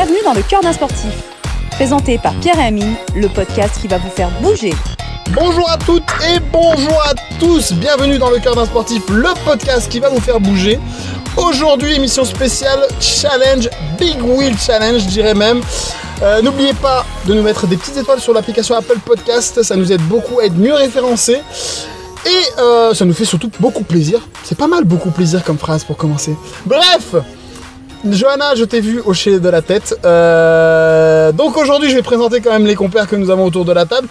Bienvenue dans le cœur d'un sportif. Présenté par Pierre et Amine, le podcast qui va vous faire bouger. Bonjour à toutes et bonjour à tous. Bienvenue dans le cœur d'un sportif, le podcast qui va vous faire bouger. Aujourd'hui, émission spéciale Challenge, Big Wheel Challenge, je dirais même. Euh, N'oubliez pas de nous mettre des petites étoiles sur l'application Apple Podcast, ça nous aide beaucoup à être mieux référencés. Et euh, ça nous fait surtout beaucoup plaisir. C'est pas mal beaucoup plaisir comme phrase pour commencer. Bref, Johanna, je t'ai vu hocher de la tête. Euh, donc aujourd'hui, je vais présenter quand même les compères que nous avons autour de la table.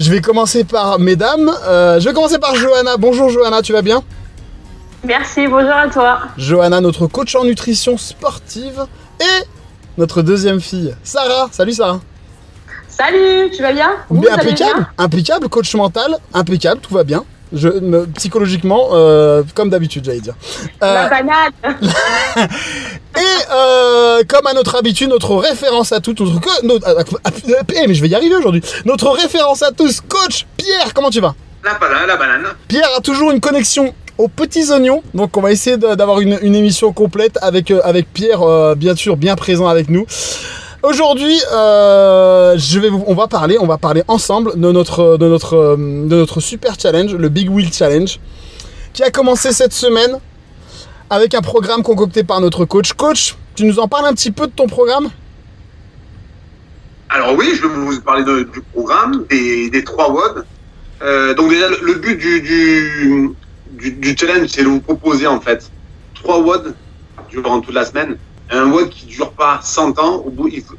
Je vais commencer par mesdames. Euh, je vais commencer par Johanna. Bonjour Johanna, tu vas bien? Merci, bonjour à toi. Johanna, notre coach en nutrition sportive. Et notre deuxième fille, Sarah. Salut Sarah. Salut, tu vas bien? Vous, impeccable, bien impeccable, coach mental, impeccable, tout va bien. Je, me- psychologiquement, euh, comme d'habitude, j'allais dire. Euh, La banane Et euh, comme à notre habitude, notre référence à toutes, notre, notre- eh, mais je vais y arriver aujourd'hui. Notre référence à tous, coach Pierre, comment tu vas? La banane, la banane. Pierre a toujours une connexion aux petits oignons, donc on va essayer d'avoir une, une émission complète avec euh, avec Pierre, euh, bien sûr, bien présent avec nous. Aujourd'hui, euh, on va parler, on va parler ensemble de notre super challenge, le Big Wheel Challenge, qui a commencé cette semaine avec un programme concocté par notre coach. Coach, tu nous en parles un petit peu de ton programme? Alors oui, je vais vous parler du programme, des, trois WOD. Euh, donc déjà, le, but du, du challenge, c'est de vous proposer en fait trois WOD durant toute la semaine. Un WOD qui dure pas 100 ans.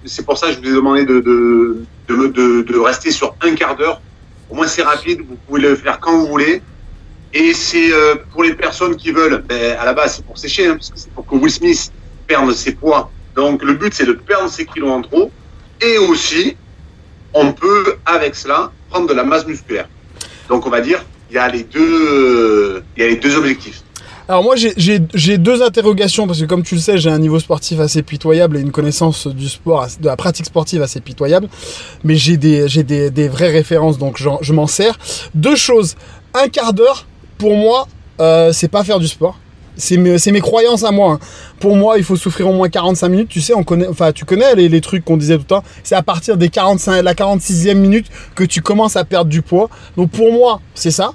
C'est pour ça que je vous ai demandé de, de, de, de, rester sur un quart d'heure. Au moins, c'est rapide. Vous pouvez le faire quand vous voulez. Et c'est euh, pour les personnes qui veulent, ben, à la base, c'est pour sécher, hein, parce que c'est pour que Will Smith perde ses poids. Donc, le but, c'est de perdre ses kilos en trop. Et aussi, on peut, avec cela, prendre de la masse musculaire. Donc, on va dire, il y a les deux, il y a les deux objectifs. Alors moi j'ai- deux interrogations parce que comme tu le sais j'ai un niveau sportif assez pitoyable et une connaissance du sport, de la pratique sportive assez pitoyable, mais j'ai des des, des vraies références donc je m'en sers. Deux choses, un quart d'heure pour moi euh, c'est pas faire du sport. C'est mes, mes croyances à moi. hein. Pour moi, il faut souffrir au moins 45 minutes. Tu sais, on connaît, enfin, tu connais les, les trucs qu'on disait tout le temps. C'est à partir des 45, la 46e minute que tu commences à perdre du poids. Donc pour moi, c'est ça.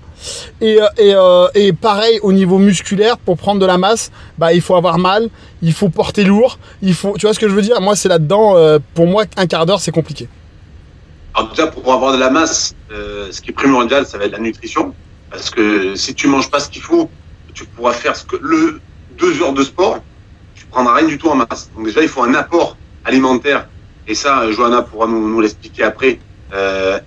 Et, euh, euh, et pareil au niveau musculaire, pour prendre de la masse, bah, il faut avoir mal, il faut porter lourd, il faut, tu vois ce que je veux dire? Moi, c'est là-dedans. euh, pour moi, un quart d'heure, c'est compliqué. Alors déjà, pour avoir de la masse, ce qui est primordial, ça va être la nutrition. Parce que si tu manges pas ce qu'il faut, tu pourras faire ce que le deux heures de sport, tu prendras rien du tout en masse. Donc déjà, il faut un apport alimentaire. Et ça, Johanna pourra nous, l'expliquer après.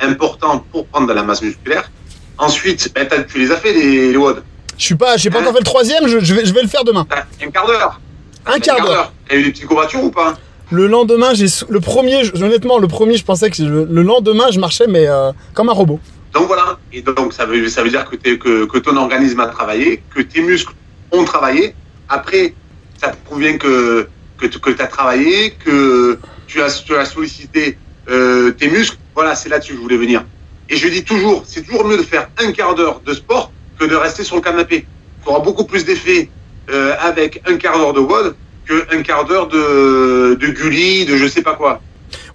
Important pour prendre de la masse musculaire. Ensuite, ben, tu les as fait les, les WOD. Je suis pas, j'ai pas encore fait le troisième. Je, je vais, je vais le faire demain. T'as Un quart d'heure. Un quart d'heure. T'as eu des petites courbatures ou pas? Le lendemain, j'ai le premier. je- honnêtement, le premier, je pensais que le, le lendemain, je marchais, mais euh, comme un robot. Donc voilà. Et donc ça veut, ça veut dire que, t'es- que, que ton organisme a travaillé, que tes muscles ont travaillé. Après, ça prouve bien que, que, tu as travaillé, que tu as, tu as sollicité euh, tes muscles. Voilà, c'est là-dessus que je voulais venir. Et je dis toujours, c'est toujours mieux de faire un quart d'heure de sport que de rester sur le canapé. Tu auras beaucoup plus d'effet euh, avec un quart d'heure de WOD qu'un quart d'heure de, de gully, de je sais pas quoi.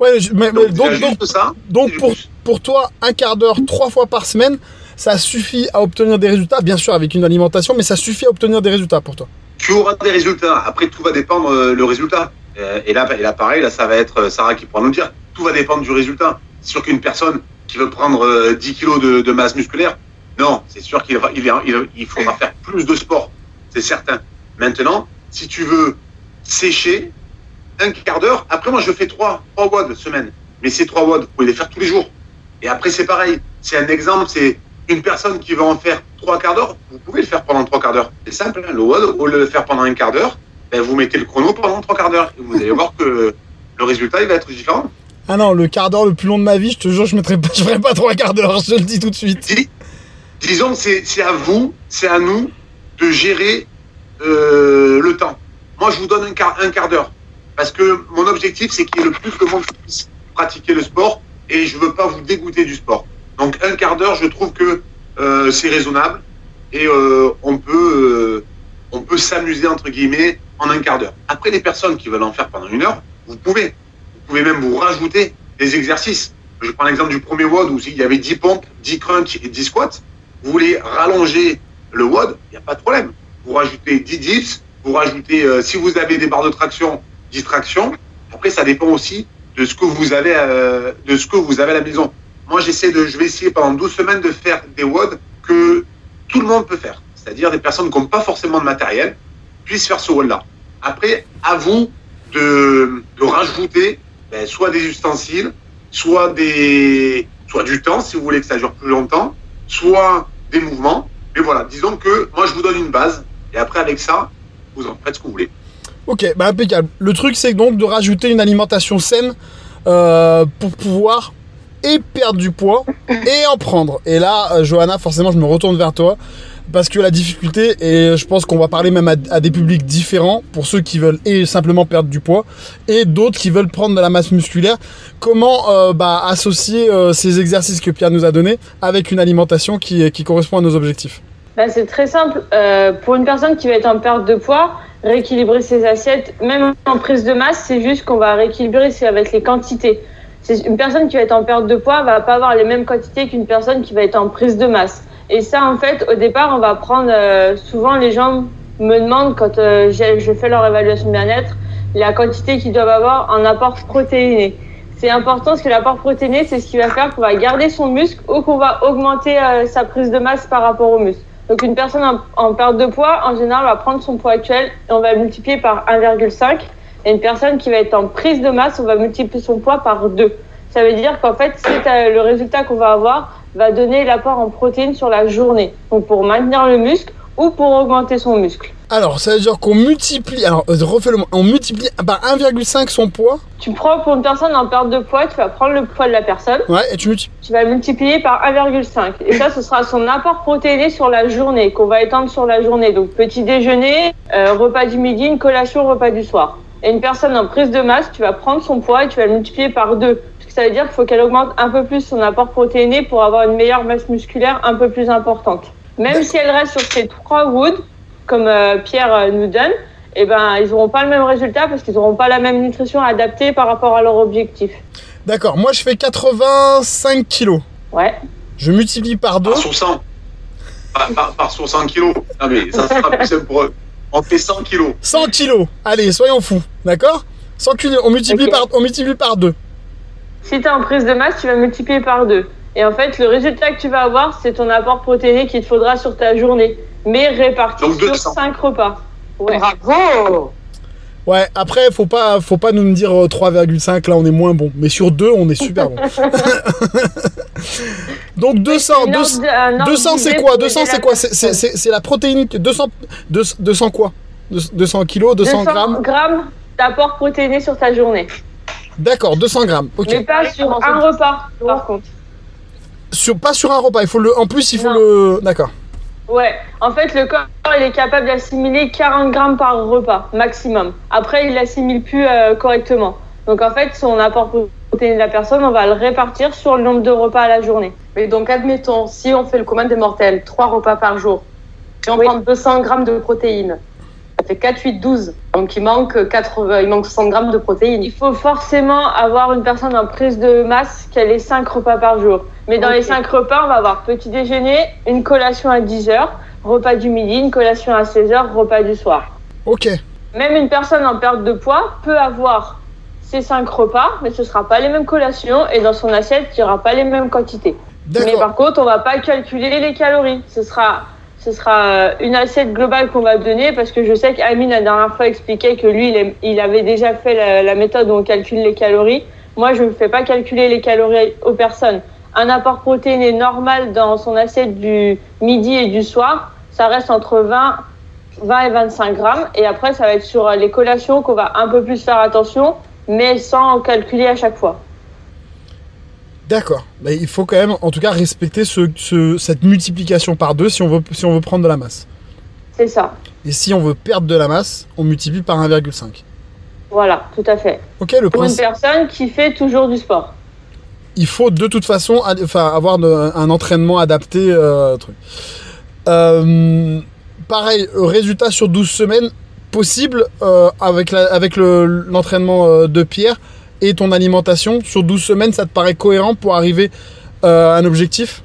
Ouais, mais, Donc, donc, ça. donc pour, pour toi, un quart d'heure, trois fois par semaine, ça suffit à obtenir des résultats. Bien sûr, avec une alimentation, mais ça suffit à obtenir des résultats pour toi. tu auras des résultats. Après, tout va dépendre euh, le résultat. Euh, et là, et là, pareil, là, ça va être euh, Sarah qui pourra nous dire. Tout va dépendre du résultat. C'est sûr qu'une personne qui veut prendre euh, 10 kilos de, de masse musculaire, non, c'est sûr qu'il va- il, va- il, il faudra faire plus de sport. C'est certain. Maintenant, si tu veux sécher un quart d'heure, après, moi, je fais trois, trois WOD semaine. Mais ces trois WOD, vous pouvez les faire tous les jours. Et après, c'est pareil. C'est un exemple, c'est une personne qui va en faire trois quarts d'heure, vous pouvez le faire pendant trois quarts d'heure. C'est simple, hein, le WOD, au lieu de le faire pendant un quart d'heure, ben, vous mettez le chrono pendant trois quarts d'heure. Et vous allez voir que le résultat, il va être différent. Ah non, le quart d'heure le plus long de ma vie, je te jure, je pas, je ferai pas trois quarts d'heure, je le dis tout de suite. Dis- disons que c'est à vous, c'est à nous de gérer euh, le temps. Moi, je vous donne un quart, un quart d'heure. Parce que mon objectif, c'est qu'il y ait le plus de monde qui puisse pratiquer le sport et je veux pas vous dégoûter du sport. Donc, un quart d'heure, je trouve que euh, c'est raisonnable et euh, on peut, on peut s'amuser, entre guillemets, en un quart d'heure. Après, les personnes qui veulent en faire pendant une heure, vous pouvez. Pouvez même vous rajouter des exercices. Je prends l'exemple du premier WOD où il y avait 10 pompes, 10 crunch et 10 squats. Vous voulez rallonger le WOD, il n'y a pas de problème. Vous rajoutez 10 dips, vous rajoutez, euh, si vous avez des barres de traction, 10 tractions. Après, ça dépend aussi de ce que vous avez, euh, de ce que vous avez à la maison. Moi, j'essaie de, je vais essayer pendant 12 semaines de faire des WOD que tout le monde peut faire. C'est-à-dire des personnes qui n'ont pas forcément de matériel puissent faire ce WOD-là. Après, à vous de rajouter ben, soit des ustensiles, soit du temps si vous voulez que ça dure plus longtemps, soit des mouvements. Mais voilà, disons que moi je vous donne une base et après avec ça, vous en faites ce que vous voulez. Ok, bah impeccable. Le truc c'est donc de rajouter une alimentation saine euh, pour pouvoir et perdre du poids et en prendre. Et là, euh, Johanna, forcément, je me retourne vers toi parce que la difficulté, et je pense qu'on va parler même à, des publics différents, pour ceux qui veulent simplement perdre du poids, et d'autres qui veulent prendre de la masse musculaire, comment euh, bah, associer euh, ces exercices que Pierre nous a donnés avec une alimentation qui, correspond à nos objectifs? Bah, C'est très simple. Pour une personne qui va être en perte de poids, rééquilibrer ses assiettes, même en prise de masse, c'est juste qu'on va rééquilibrer avec les quantités. Une personne qui va être en perte de poids va pas avoir les mêmes quantités qu'une personne qui va être en prise de masse. Et ça, en fait, au départ, on va prendre. Euh, souvent, les gens me demandent, quand euh, je fais leur évaluation de bien-être, la quantité qu'ils doivent avoir en apport protéiné. C'est important parce que l'apport protéiné, c'est ce qui va faire qu'on va garder son muscle ou qu'on va augmenter euh, sa prise de masse par rapport au muscle. Donc, une personne en, en, perte de poids, en général, va prendre son poids actuel et on va multiplier par 1,5. Et une personne qui va être en prise de masse, on va multiplier son poids par 2. Ça veut dire qu'en fait, c'est le résultat qu'on va avoir va donner l'apport en protéines sur la journée. Donc pour maintenir le muscle ou pour augmenter son muscle. Alors, ça veut dire qu'on multiplie, alors euh, refais-le on multiplie par 1,5 son poids. Tu prends pour une personne en perte de poids, tu vas prendre le poids de la personne. Ouais, et tu multiplies. Tu vas multiplier par 1,5. Et ça, ce sera son apport protéiné sur la journée, qu'on va étendre sur la journée. Donc petit déjeuner, euh, repas du midi, une collation, repas du soir. Et une personne en prise de masse, tu vas prendre son poids et tu vas le multiplier par 2 ça veut dire qu'il faut qu'elle augmente un peu plus son apport protéiné pour avoir une meilleure masse musculaire un peu plus importante. Même si elle reste sur ces trois woods, comme euh, Pierre euh, nous donne, eh ben, ils n'auront pas le même résultat parce qu'ils n'auront pas la même nutrition adaptée par rapport à leur objectif. D'accord, moi je fais 85 kilos. Ouais. Je multiplie par 2. Par sur 100. Par, par, par sur 100 kilos. Non mais ça sera plus simple pour eux. On fait 100 kilos. 100 kilos. Allez, soyons fous. D'accord 100 kilos, on multiplie, okay. par, on multiplie par 2. Si tu es en prise de masse, tu vas multiplier par 2. Et en fait, le résultat que tu vas avoir, c'est ton apport protéiné qu'il te faudra sur ta journée, mais réparti Donc sur 5 repas. Ouais. Bravo Ouais, après, faut pas, faut pas nous dire 3,5, là on est moins bon. Mais sur 2, on est super bon. Donc 200, 200, 200 c'est quoi? 200 c'est quoi? C'est la protéine, 200, 200 quoi? 200 kilos, 200, 200 grammes? grammes d'apport protéiné sur ta journée. D'accord, 200 grammes. Ok. Mais pas sur un repas, par contre. Sur, pas sur un repas. Il faut le. En plus, il faut non. le. D'accord. Ouais. En fait, le corps, il est capable d'assimiler 40 grammes par repas maximum. Après, il l'assimile plus euh, correctement. Donc, en fait, son apport protéiné de la personne, on va le répartir sur le nombre de repas à la journée. Mais donc, admettons, si on fait le commun des mortels, 3 repas par jour, et on oui. prend 200 grammes de protéines, ça fait 4, 8, 12. Donc il manque, 4, il manque 60 grammes de protéines. Il faut forcément avoir une personne en prise de masse qui a les 5 repas par jour. Mais dans okay. les 5 repas, on va avoir petit déjeuner, une collation à 10 heures, repas du midi, une collation à 16 heures, repas du soir. Ok. Même une personne en perte de poids peut avoir ces 5 repas, mais ce ne sera pas les mêmes collations et dans son assiette, il n'y aura pas les mêmes quantités. Mais par contre, on ne va pas calculer les calories. Ce sera ce sera une assiette globale qu'on va donner parce que je sais qu'Amine la dernière fois expliquait que lui il, avait déjà fait la, la, méthode où on calcule les calories. Moi je ne fais pas calculer les calories aux personnes. Un apport protéiné normal dans son assiette du midi et du soir, ça reste entre 20, 20 et 25 grammes. Et après ça va être sur les collations qu'on va un peu plus faire attention, mais sans calculer à chaque fois. D'accord. Mais il faut quand même, en tout cas, respecter ce, ce, cette multiplication par deux si on, veut, si on veut prendre de la masse. C'est ça. Et si on veut perdre de la masse, on multiplie par 1,5. Voilà, tout à fait. Ok, le Pour une personne qui fait toujours du sport. Il faut de toute façon enfin, avoir de, un entraînement adapté. Euh, truc. Euh, pareil, résultat sur 12 semaines possible euh, avec l'entraînement la, avec l'entraînement de Pierre et ton alimentation sur 12 semaines, ça te paraît cohérent pour arriver euh, à un objectif?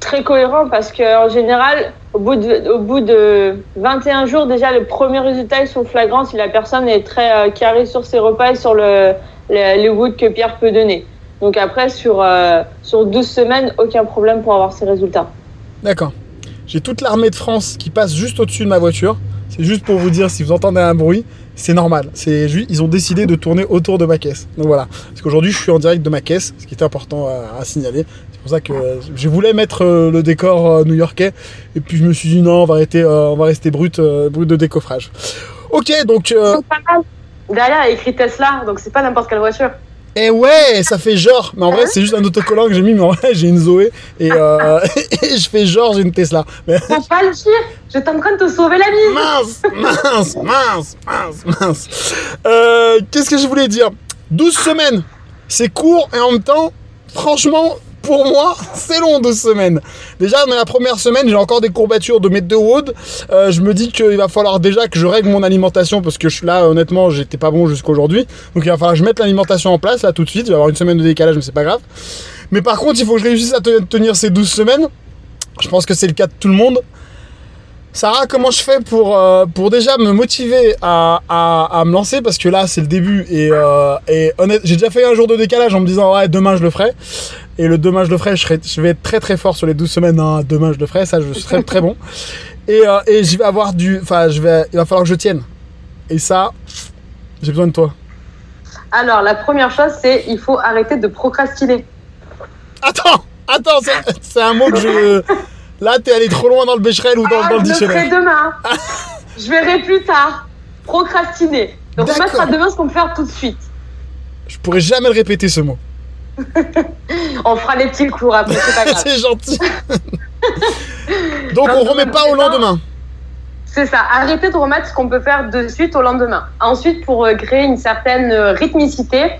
Très cohérent parce qu'en général, au bout, de, au bout de 21 jours, déjà, le premier résultat, ils sont flagrants si la personne est très euh, carrée sur ses repas et sur le, le, les que Pierre peut donner. Donc après, sur, euh, sur 12 semaines, aucun problème pour avoir ces résultats. D'accord. J'ai toute l'armée de France qui passe juste au-dessus de ma voiture. C'est juste pour vous dire, si vous entendez un bruit, c'est normal. Ils ont décidé de tourner autour de ma caisse. Donc voilà. Parce qu'aujourd'hui, je suis en direct de ma caisse, ce qui était important à, signaler. C'est pour ça que euh, je voulais mettre euh, le décor euh, new-yorkais, et puis je me suis dit non, on va rester brut, de décoffrage. Ok, donc euh, a écrit Tesla, donc c'est pas n'importe quelle voiture. Eh ouais, ça fait genre. Mais en vrai, c'est juste un autocollant que j'ai mis, mais en vrai, j'ai une Zoé et, euh, et je fais genre j'ai une Tesla. Mais Faut pas le dire, j'étais en train de te sauver la vie. mince, mince, mince, mince, mince. Euh, Qu'est-ce que je voulais dire? 12 semaines, c'est court et en même temps, franchement, pour moi, c'est long 12 semaines. Déjà, dans la première semaine, j'ai encore des courbatures de mes deux wood. Euh, je me dis qu'il va falloir déjà que je règle mon alimentation parce que là, honnêtement, j'étais pas bon jusqu'aujourd'hui. Donc il va falloir que je mette l'alimentation en place là tout de suite. Il va y avoir une semaine de décalage, mais c'est pas grave. Mais par contre, il faut que je réussisse à te- tenir ces 12 semaines. Je pense que c'est le cas de tout le monde. Sarah, comment je fais pour, euh, pour déjà me motiver à, à, à me lancer? Parce que là, c'est le début. Et, euh, et honnête, j'ai déjà fait un jour de décalage en me disant, ouais, demain je le ferai. Et le demain je le ferai, je, serai, je vais être très très fort sur les 12 semaines. Non, demain je le ferai, ça, je serai très bon. Et, euh, et je vais avoir du. Enfin, je vais, il va falloir que je tienne. Et ça, j'ai besoin de toi. Alors, la première chose, c'est il faut arrêter de procrastiner. Attends Attends, c'est- un mot que je. Là, t'es allé trop loin dans le Becherel ou dans, Ah, dans le je le ferai dictionnaire. demain. je verrai plus tard. Procrastiner. Donc, on mettra demain ce qu'on peut faire tout de suite. Je pourrais jamais le répéter ce mot. On fera les petits cours après, c'est pas grave. c'est gentil. Donc Non, on remet pas au lendemain. C'est ça, arrêter de remettre ce qu'on peut faire de suite au lendemain. Ensuite, pour euh, créer une certaine euh, rythmicité,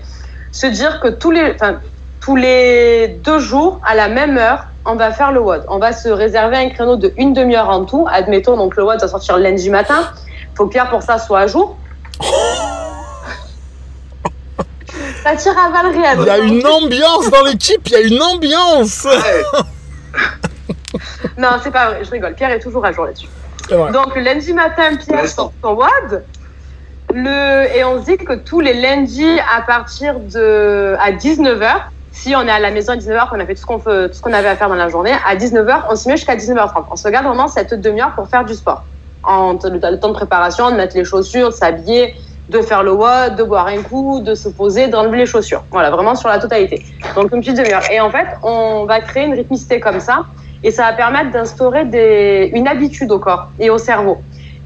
se dire que tous les, enfin, tous les deux jours, à la même heure, on va faire le WOD. On va se réserver un créneau de une demi-heure en tout. Admettons, donc le WOD va sortir lundi matin. faut que Pierre, pour ça, soit à jour. ça tire à balles réelles. Il y a une ambiance dans l'équipe, il y a une ambiance. Ouais, Non, c'est pas vrai, je rigole. Pierre est toujours à jour là-dessus. Donc, le lundi matin, Pierre sort son WOD. Le... Et on se dit que tous les lundis, à partir de. à 19h, si on est à la maison à 19h, qu'on a fait tout ce qu'on fait- tout ce qu'on avait à faire dans la journée, à 19h, on se met jusqu'à 19h30. On se garde vraiment cette demi-heure pour faire du sport. En le temps de préparation, de mettre les chaussures, de s'habiller, de faire le WOD, de boire un coup, de se poser, d'enlever les chaussures. Voilà, vraiment sur la totalité. Donc, une petite demi-heure. Et en fait, on va créer une rythmicité comme ça. Et ça va permettre d'instaurer une habitude au corps et au cerveau.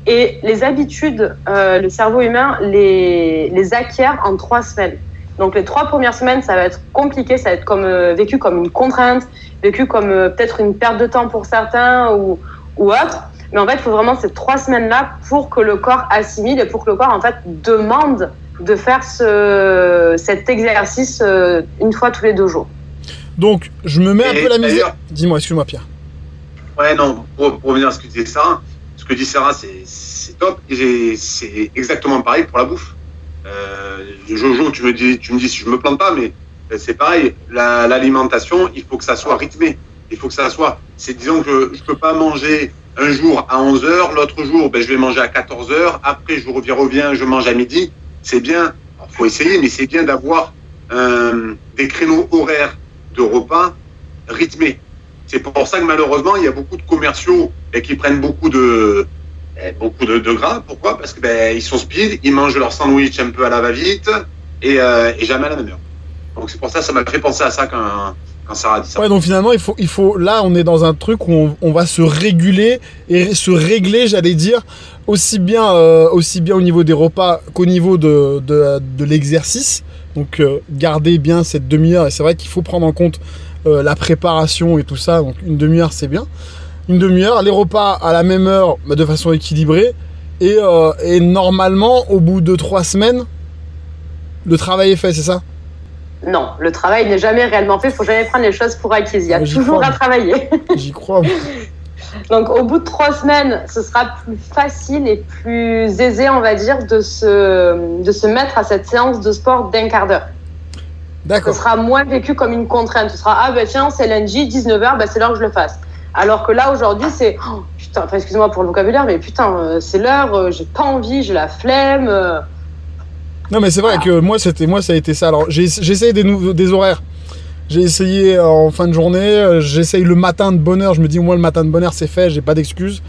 Et les habitudes, euh, le cerveau humain les, les acquiert en trois semaines. Donc les trois premières semaines, ça va être compliqué, ça va être comme, euh, vécu comme une contrainte, vécu comme euh, peut-être une perte de temps pour certains ou, ou autre. Mais en fait, il faut vraiment ces trois semaines-là pour que le corps assimile et pour que le corps en fait demande de faire ce, cet exercice euh, une fois tous les deux jours. Donc je me mets un Et peu la misère. Dis-moi, excuse-moi Pierre. Ouais, non, pour, pour revenir à ce que disait Sarah, ce que dit Sarah, c'est c'est top. Et c'est exactement pareil pour la bouffe. Euh, Jojo, tu me, dis, tu me dis si je me plante pas, mais euh, c'est pareil. La- L'alimentation, il faut que ça soit rythmé. Il faut que ça soit. C'est disons que je peux pas manger un jour à 11 heures, l'autre jour, ben, je vais manger à 14 heures. Après, je reviens, reviens, je mange à midi. C'est bien. Il faut essayer, mais c'est bien d'avoir euh, des créneaux horaires de repas rythmés. C'est pour ça que malheureusement, il y a beaucoup de commerciaux eh, qui prennent beaucoup de eh, beaucoup de, gras. Pourquoi? Parce que ben ils sont speed, ils mangent leur sandwich un peu à la va-vite et, euh, et jamais à la même heure. Donc c'est pour ça, ça m'a fait penser à ça quand, ça. Ouais, donc finalement, il faut, il faut. Là, on est dans un truc où on, va se réguler et se régler, j'allais dire, aussi bien, euh, aussi bien au niveau des repas qu'au niveau de, de, de l'exercice. Donc, euh, garder bien cette demi-heure. Et c'est vrai qu'il faut prendre en compte euh, la préparation et tout ça. Donc, une demi-heure, c'est bien. Une demi-heure, les repas à la même heure, bah, de façon équilibrée. Et, et normalement, au bout de trois semaines, le travail est fait, c'est ça? Non, le travail n'est jamais réellement fait. Il faut jamais prendre les choses pour acquises. Il y a toujours crois. à travailler. J'y crois. Donc, au bout de trois semaines, ce sera plus facile et plus aisé, on va dire, de se, de se mettre à cette séance de sport d'un quart d'heure. Ce D'accord. sera moins vécu comme une contrainte. Ce sera, ah ben tiens, c'est lundi, 19h, ben c'est l'heure que je le fasse. Alors que là, aujourd'hui, c'est, oh, putain, enfin, excusez-moi pour le vocabulaire, mais putain, euh, c'est l'heure, euh, j'ai pas envie, j'ai la flemme. Euh. Non, mais c'est vrai que moi, c'était moi, ça a été ça. Alors, j'ai des, horaires. J'ai essayé en fin de journée. euh, J'essaye le matin de bonne heure. Je me dis, moins, le matin de bonne heure, c'est fait. J'ai pas d'excuses.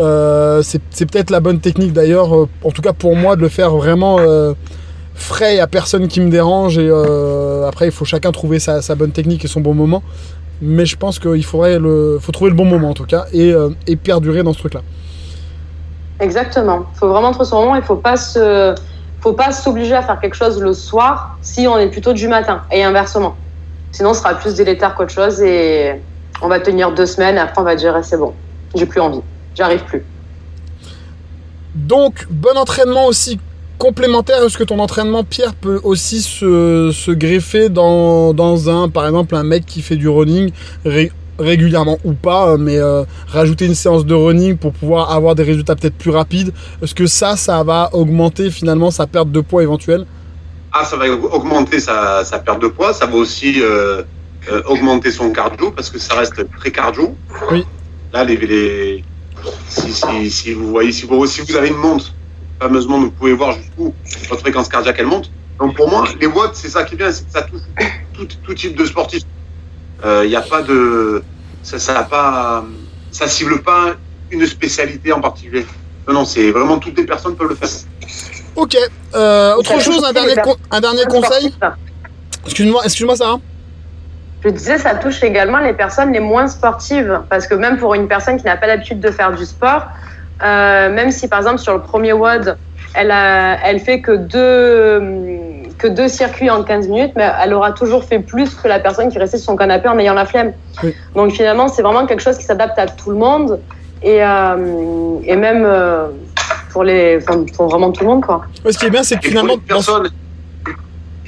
Euh, c'est peut-être la bonne technique d'ailleurs. euh, en tout cas, pour moi, de le faire vraiment euh, frais. A personne qui me dérange. Et euh, après, il faut chacun trouver sa, sa bonne technique et son bon moment. Mais je pense qu'il faudrait le, faut trouver le bon moment en tout cas et, euh, et perdurer dans ce truc-là. Exactement. Il faut vraiment trouver son moment. Il faut pas se, faut pas s'obliger à faire quelque chose le soir si on est plutôt du matin et inversement. Sinon, ce sera plus délétère qu'autre chose et on va tenir deux semaines. Et après, on va dire eh, c'est bon, j'ai plus envie, j'arrive plus. Donc, bon entraînement aussi complémentaire. Est-ce que ton entraînement, Pierre, peut aussi se, greffer dans, un, par exemple, un mec qui fait du running régulièrement ou pas, mais euh, rajouter une séance de running pour pouvoir avoir des résultats peut-être plus rapides Est-ce que ça, ça va augmenter finalement sa perte de poids éventuelle? Ah, ça va augmenter sa, sa perte de poids, ça va aussi euh, euh, augmenter son cardio parce que ça reste très cardio. Oui. Là, les, les- si, si, si vous voyez, si vous, si vous avez une montre, fameusement, vous pouvez voir jusqu'où votre fréquence cardiaque elle monte. Donc pour moi, les watts, c'est ça qui est bien, c'est que ça touche tout, tout type de sportif. Il n'y a pas de, ça, ça a pas, ça cible pas une spécialité en particulier. Non, non, c'est vraiment toutes les personnes peuvent le faire. Ok. Euh, autre chose, un dernier, un dernier conseil Excuse-moi, excuse-moi, Sarah. Je disais, ça touche également les personnes les moins sportives. Parce que même pour une personne qui n'a pas l'habitude de faire du sport, euh, même si par exemple sur le premier WOD, elle, a, elle fait que deux, que deux circuits en 15 minutes, mais elle aura toujours fait plus que la personne qui restait sur son canapé en ayant la flemme. Oui. Donc finalement, c'est vraiment quelque chose qui s'adapte à tout le monde. Et, euh, et même euh, pour, les, enfin, pour vraiment tout le monde. Quoi. Ouais, ce qui est bien, c'est que Et finalement, pour les personnes,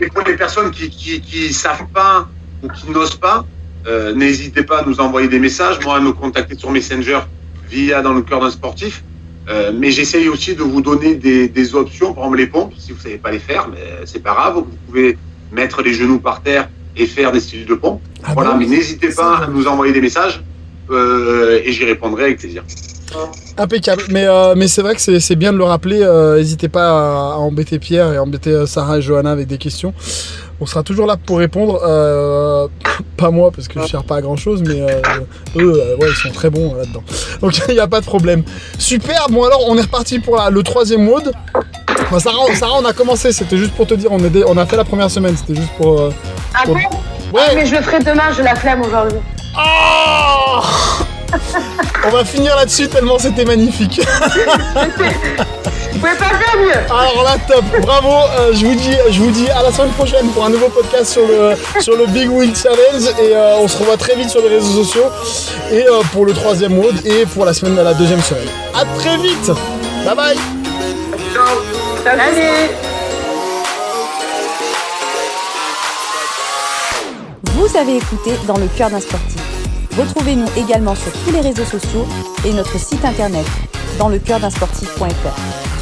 et pour les personnes qui, qui, qui savent pas ou qui n'osent pas, euh, n'hésitez pas à nous envoyer des messages, moi à me contacter sur Messenger via dans le cœur d'un sportif. Euh, mais j'essaye aussi de vous donner des, des options, par exemple les pompes, si vous savez pas les faire, mais c'est pas grave, vous pouvez mettre les genoux par terre et faire des styles de pompe. Ah voilà, bon mais n'hésitez pas à nous envoyer des messages euh, et j'y répondrai avec plaisir. Impeccable. Mais, euh, mais c'est vrai que c'est c'est bien de le rappeler. euh, N'hésitez pas à, à embêter Pierre et à embêter euh, Sarah et Johanna avec des questions. On sera toujours là pour répondre. euh, pas moi, parce que je ne sers pas à grand chose, mais euh, eux, euh, ouais, ils sont très bons euh, là-dedans. Donc il n'y a pas de problème. Super. Bon, alors, on est reparti pour la- le troisième mode. Enfin, Sarah, Sarah, on a commencé. C'était juste pour te dire, on, est dé- on a fait la première semaine. C'était juste pour. euh, Ah bon? Ouais. Mais je le ferai demain, j'ai la flemme aujourd'hui. Oh on va finir là-dessus tellement c'était magnifique. Vous pouvez pas faire mieux Alors là, top, bravo. euh, je vous dis, je vous dis à la semaine prochaine pour un nouveau podcast sur le sur le Big Wheel Challenge et euh, on se revoit très vite sur les réseaux sociaux et euh, pour le troisième mode et pour la semaine la deuxième semaine. À très vite. Bye bye. Allez Vous avez écouté Dans le cœur d'un sportif. Retrouvez-nous également sur tous les réseaux sociaux et notre site internet dans le cœur d'un sportif.fr.